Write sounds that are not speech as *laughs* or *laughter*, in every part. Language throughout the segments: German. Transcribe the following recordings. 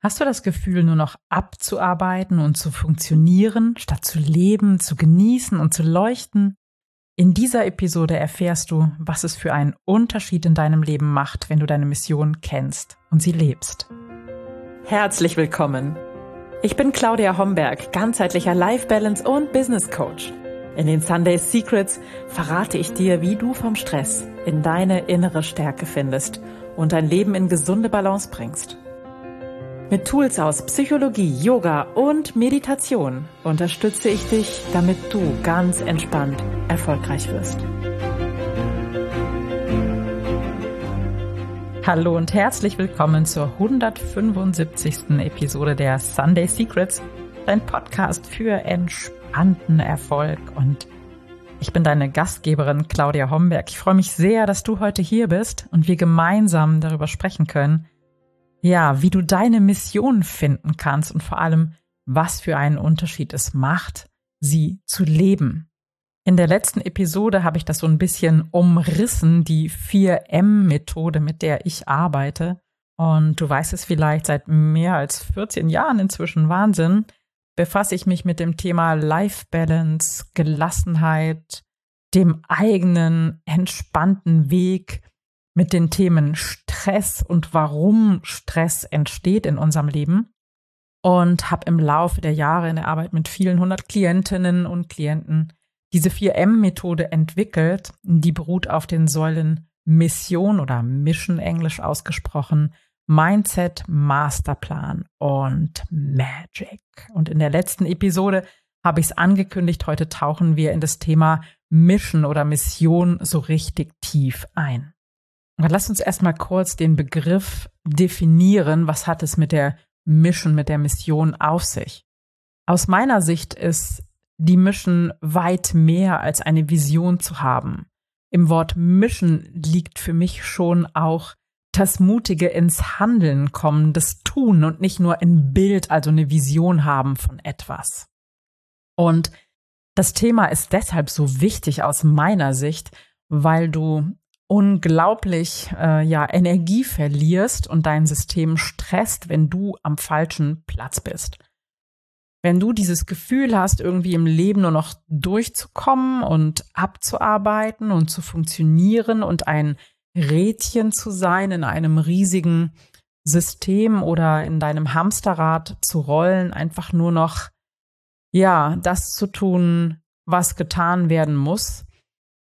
Hast du das Gefühl, nur noch abzuarbeiten und zu funktionieren, statt zu leben, zu genießen und zu leuchten? In dieser Episode erfährst du, was es für einen Unterschied in deinem Leben macht, wenn du deine Mission kennst und sie lebst. Herzlich willkommen. Ich bin Claudia Homberg, ganzheitlicher Life Balance und Business Coach. In den Sunday Secrets verrate ich dir, wie du vom Stress in deine innere Stärke findest und dein Leben in gesunde Balance bringst. Mit Tools aus Psychologie, Yoga und Meditation unterstütze ich dich, damit du ganz entspannt erfolgreich wirst. Hallo und herzlich willkommen zur 175. Episode der Sunday Secrets, dein Podcast für entspannten Erfolg. Und ich bin deine Gastgeberin Claudia Homberg. Ich freue mich sehr, dass du heute hier bist und wir gemeinsam darüber sprechen können, ja, wie du deine Mission finden kannst und vor allem, was für einen Unterschied es macht, sie zu leben. In der letzten Episode habe ich das so ein bisschen umrissen, die 4M-Methode, mit der ich arbeite. Und du weißt es vielleicht seit mehr als 14 Jahren inzwischen, Wahnsinn, befasse ich mich mit dem Thema Life Balance, Gelassenheit, dem eigenen entspannten Weg, mit den Themen Stress und warum Stress entsteht in unserem Leben und habe im Laufe der Jahre in der Arbeit mit vielen hundert Klientinnen und Klienten diese 4M-Methode entwickelt. Die beruht auf den Säulen Mission oder Mission englisch ausgesprochen, Mindset, Masterplan und Magic. Und in der letzten Episode habe ich es angekündigt, heute tauchen wir in das Thema Mission oder Mission so richtig tief ein. Aber lass uns erstmal kurz den Begriff definieren. Was hat es mit der Mission, mit der Mission auf sich? Aus meiner Sicht ist die Mission weit mehr als eine Vision zu haben. Im Wort Mission liegt für mich schon auch das mutige ins Handeln kommen, das Tun und nicht nur ein Bild, also eine Vision haben von etwas. Und das Thema ist deshalb so wichtig aus meiner Sicht, weil du unglaublich äh, ja Energie verlierst und dein System stresst, wenn du am falschen Platz bist. Wenn du dieses Gefühl hast, irgendwie im Leben nur noch durchzukommen und abzuarbeiten und zu funktionieren und ein Rädchen zu sein in einem riesigen System oder in deinem Hamsterrad zu rollen, einfach nur noch, ja, das zu tun, was getan werden muss,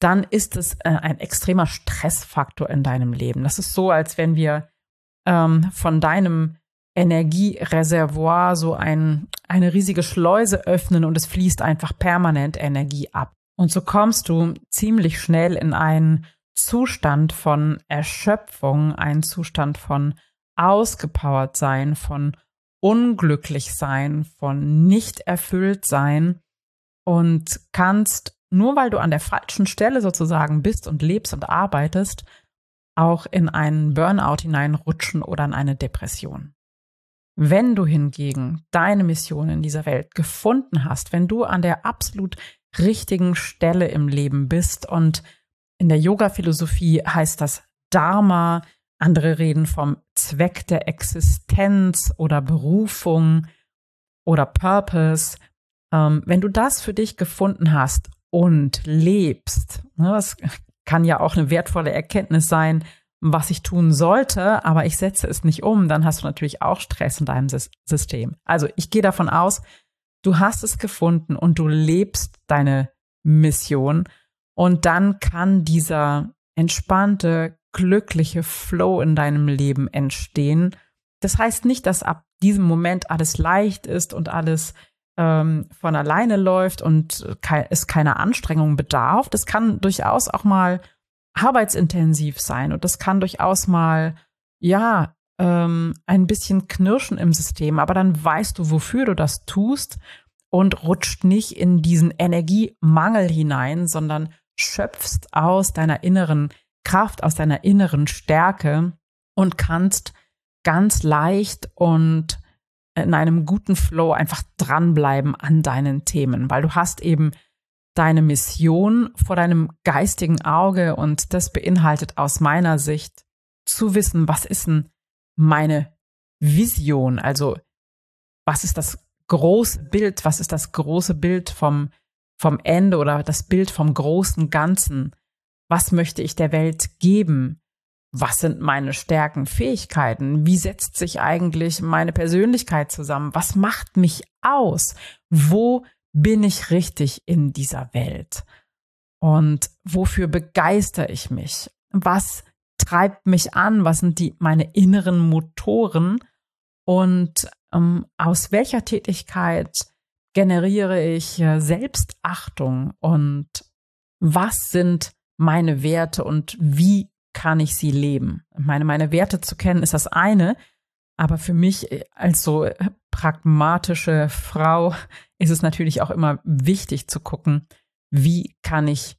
dann ist es äh, ein extremer Stressfaktor in deinem Leben. Das ist so, als wenn wir ähm, von deinem Energiereservoir so ein, eine riesige Schleuse öffnen und es fließt einfach permanent Energie ab. Und so kommst du ziemlich schnell in einen Zustand von Erschöpfung, einen Zustand von ausgepowert sein, von unglücklich sein, von nicht erfüllt sein und kannst nur weil du an der falschen Stelle sozusagen bist und lebst und arbeitest, auch in einen Burnout hineinrutschen oder in eine Depression. Wenn du hingegen deine Mission in dieser Welt gefunden hast, wenn du an der absolut richtigen Stelle im Leben bist und in der Yoga-Philosophie heißt das Dharma, andere reden vom Zweck der Existenz oder Berufung oder Purpose. Ähm, wenn du das für dich gefunden hast und lebst. Ne, das kann ja auch eine wertvolle Erkenntnis sein, was ich tun sollte, aber ich setze es nicht um, dann hast du natürlich auch Stress in deinem System. Also ich gehe davon aus, du hast es gefunden und du lebst deine Mission und dann kann dieser entspannte, glückliche Flow in deinem Leben entstehen. Das heißt nicht, dass ab diesem Moment alles leicht ist und alles ähm, von alleine läuft und ke es keiner Anstrengung bedarf. Das kann durchaus auch mal arbeitsintensiv sein und das kann durchaus mal, ja, ähm, ein bisschen knirschen im System, aber dann weißt du, wofür du das tust und rutscht nicht in diesen Energiemangel hinein, sondern schöpfst aus deiner inneren Kraft, aus deiner inneren Stärke und kannst ganz leicht und in einem guten Flow einfach dranbleiben an deinen Themen, weil du hast eben deine Mission vor deinem geistigen Auge und das beinhaltet aus meiner Sicht zu wissen, was ist denn meine Vision? Also was ist das große Bild? Was ist das große Bild vom, vom Ende oder das Bild vom großen Ganzen? Was möchte ich der Welt geben? Was sind meine Stärken, Fähigkeiten? Wie setzt sich eigentlich meine Persönlichkeit zusammen? Was macht mich aus? Wo bin ich richtig in dieser Welt? Und wofür begeister ich mich? Was treibt mich an? Was sind die, meine inneren Motoren? Und ähm, aus welcher Tätigkeit generiere ich äh, Selbstachtung? Und was sind meine Werte und wie kann ich sie leben? Meine, meine Werte zu kennen ist das eine. Aber für mich äh, als so pragmatische Frau *laughs* ist es natürlich auch immer wichtig zu gucken, wie kann ich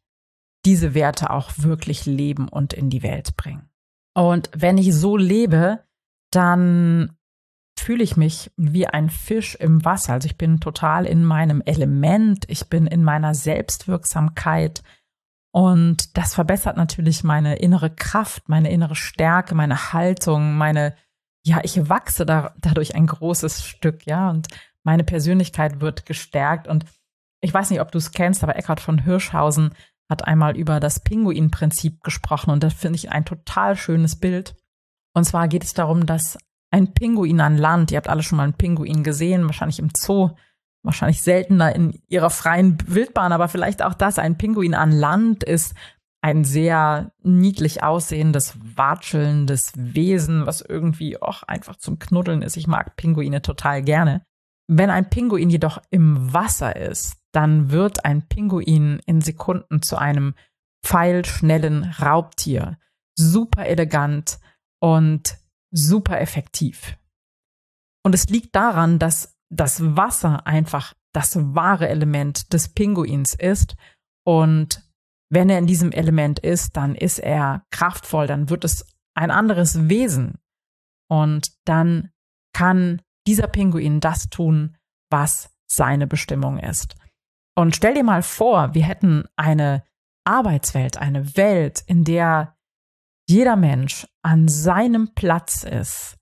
diese Werte auch wirklich leben und in die Welt bringen. Und wenn ich so lebe, dann fühle ich mich wie ein Fisch im Wasser. Also ich bin total in meinem Element, ich bin in meiner Selbstwirksamkeit und das verbessert natürlich meine innere Kraft, meine innere Stärke, meine Haltung, meine, ja, ich wachse da, dadurch ein großes Stück, ja, und meine Persönlichkeit wird gestärkt. Und ich weiß nicht, ob du es kennst, aber Eckhard von Hirschhausen hat einmal über das Pinguin-Prinzip gesprochen. Und das finde ich ein total schönes Bild. Und zwar geht es darum, dass ein Pinguin an Land, ihr habt alle schon mal einen Pinguin gesehen, wahrscheinlich im Zoo, wahrscheinlich seltener in ihrer freien Wildbahn, aber vielleicht auch das, ein Pinguin an Land ist ein sehr niedlich aussehendes, watschelndes Wesen, was irgendwie auch einfach zum Knuddeln ist. Ich mag Pinguine total gerne. Wenn ein Pinguin jedoch im Wasser ist, dann wird ein Pinguin in Sekunden zu einem pfeilschnellen Raubtier. Super elegant und super effektiv. Und es liegt daran, dass das Wasser einfach das wahre Element des Pinguins ist. Und wenn er in diesem Element ist, dann ist er kraftvoll, dann wird es ein anderes Wesen. Und dann kann dieser Pinguin das tun, was seine Bestimmung ist. Und stell dir mal vor, wir hätten eine Arbeitswelt, eine Welt, in der jeder Mensch an seinem Platz ist,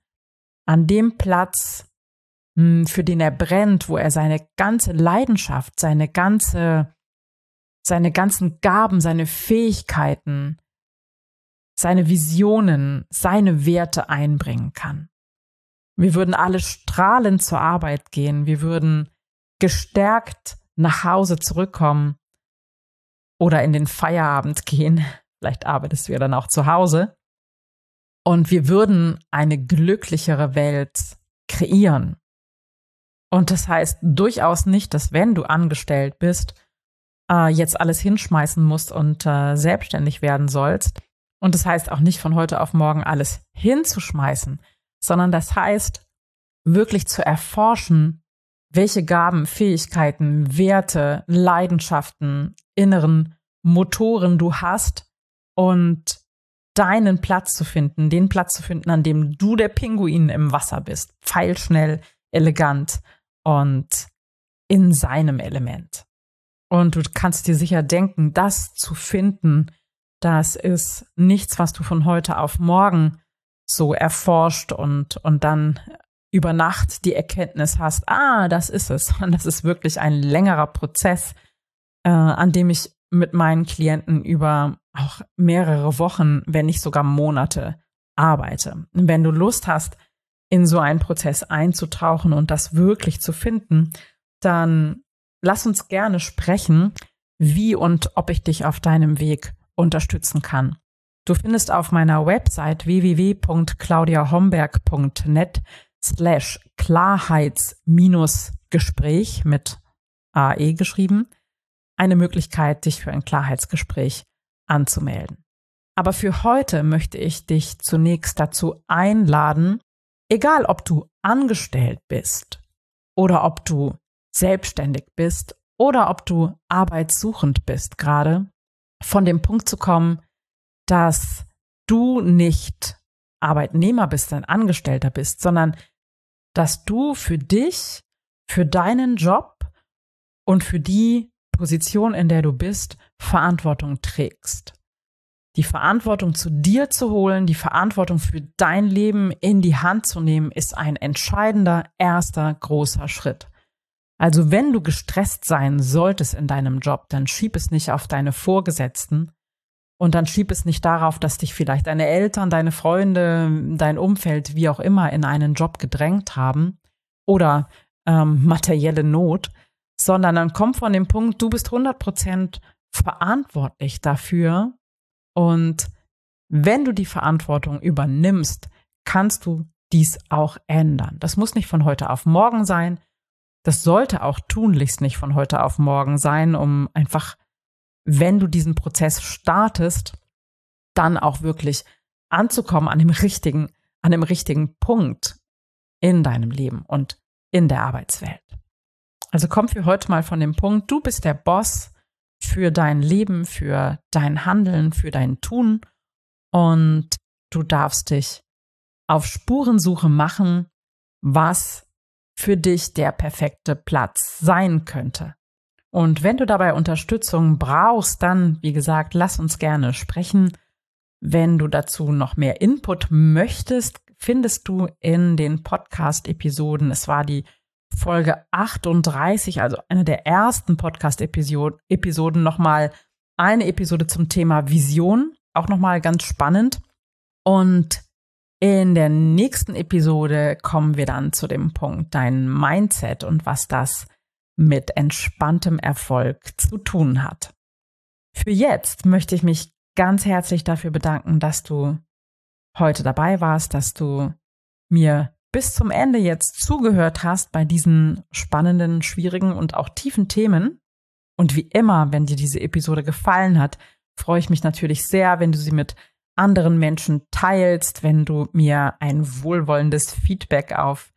an dem Platz, für den er brennt, wo er seine ganze Leidenschaft, seine ganze, seine ganzen Gaben, seine Fähigkeiten, seine Visionen, seine Werte einbringen kann. Wir würden alle strahlend zur Arbeit gehen. Wir würden gestärkt nach Hause zurückkommen oder in den Feierabend gehen. *laughs* Vielleicht arbeitest du ja dann auch zu Hause. Und wir würden eine glücklichere Welt kreieren. Und das heißt durchaus nicht, dass wenn du angestellt bist, äh, jetzt alles hinschmeißen musst und äh, selbstständig werden sollst. Und das heißt auch nicht von heute auf morgen alles hinzuschmeißen, sondern das heißt wirklich zu erforschen, welche Gaben, Fähigkeiten, Werte, Leidenschaften, inneren Motoren du hast und deinen Platz zu finden, den Platz zu finden, an dem du der Pinguin im Wasser bist, pfeilschnell, elegant und in seinem Element. Und du kannst dir sicher denken, das zu finden, das ist nichts, was du von heute auf morgen so erforscht und, und dann über Nacht die Erkenntnis hast, ah, das ist es. *laughs* Und das ist wirklich ein längerer Prozess, äh, an dem ich mit meinen Klienten über auch mehrere Wochen, wenn nicht sogar Monate arbeite. Und wenn du Lust hast, in so einen Prozess einzutauchen und das wirklich zu finden, dann lass uns gerne sprechen, wie und ob ich dich auf deinem Weg unterstützen kann. Du findest auf meiner Website www.claudiahomberg.net slash Klarheits-Gespräch mit AE geschrieben, eine Möglichkeit, dich für ein Klarheitsgespräch anzumelden. Aber für heute möchte ich dich zunächst dazu einladen, egal ob du angestellt bist oder ob du selbstständig bist oder ob du arbeitssuchend bist gerade, von dem Punkt zu kommen, dass du nicht Arbeitnehmer bist, ein Angestellter bist, sondern dass du für dich, für deinen Job und für die Position, in der du bist, Verantwortung trägst. Die Verantwortung zu dir zu holen, die Verantwortung für dein Leben in die Hand zu nehmen, ist ein entscheidender erster großer Schritt. Also wenn du gestresst sein solltest in deinem Job, dann schieb es nicht auf deine Vorgesetzten und dann schieb es nicht darauf, dass dich vielleicht deine Eltern, deine Freunde, dein Umfeld, wie auch immer, in einen Job gedrängt haben oder ähm, materielle Not, sondern dann komm von dem Punkt, du bist 100 Prozent verantwortlich dafür, und wenn du die Verantwortung übernimmst, kannst du dies auch ändern. Das muss nicht von heute auf morgen sein. Das sollte auch tunlichst nicht von heute auf morgen sein, um einfach, wenn du diesen Prozess startest, dann auch wirklich anzukommen an dem richtigen, an dem richtigen Punkt in deinem Leben und in der Arbeitswelt. Also komm für heute mal von dem Punkt, du bist der Boss für dein Leben, für dein Handeln, für dein Tun. Und du darfst dich auf Spurensuche machen, was für dich der perfekte Platz sein könnte. Und wenn du dabei Unterstützung brauchst, dann, wie gesagt, lass uns gerne sprechen. Wenn du dazu noch mehr Input möchtest, findest du in den Podcast-Episoden. Es war die Folge 38, also eine der ersten Podcast-Episoden, nochmal eine Episode zum Thema Vision, auch nochmal ganz spannend. Und in der nächsten Episode kommen wir dann zu dem Punkt dein Mindset und was das mit entspanntem Erfolg zu tun hat. Für jetzt möchte ich mich ganz herzlich dafür bedanken, dass du heute dabei warst, dass du mir bis zum Ende jetzt zugehört hast bei diesen spannenden, schwierigen und auch tiefen Themen. Und wie immer, wenn dir diese Episode gefallen hat, freue ich mich natürlich sehr, wenn du sie mit anderen Menschen teilst, wenn du mir ein wohlwollendes Feedback auf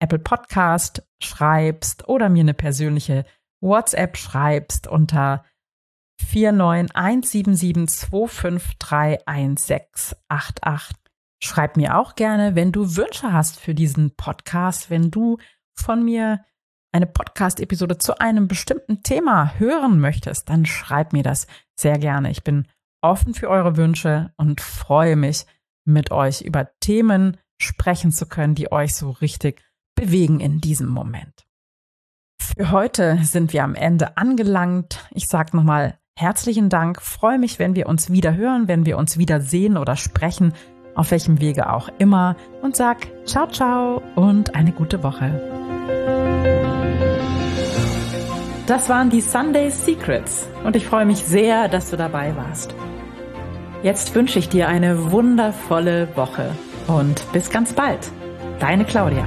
Apple Podcast schreibst oder mir eine persönliche WhatsApp schreibst unter 49177253188. Schreib mir auch gerne, wenn du Wünsche hast für diesen Podcast, wenn du von mir eine Podcast-Episode zu einem bestimmten Thema hören möchtest, dann schreib mir das sehr gerne. Ich bin offen für eure Wünsche und freue mich, mit euch über Themen sprechen zu können, die euch so richtig bewegen in diesem Moment. Für heute sind wir am Ende angelangt. Ich sage nochmal herzlichen Dank, freue mich, wenn wir uns wieder hören, wenn wir uns wieder sehen oder sprechen auf welchem Wege auch immer und sag ciao ciao und eine gute Woche. Das waren die Sunday Secrets und ich freue mich sehr, dass du dabei warst. Jetzt wünsche ich dir eine wundervolle Woche und bis ganz bald. Deine Claudia.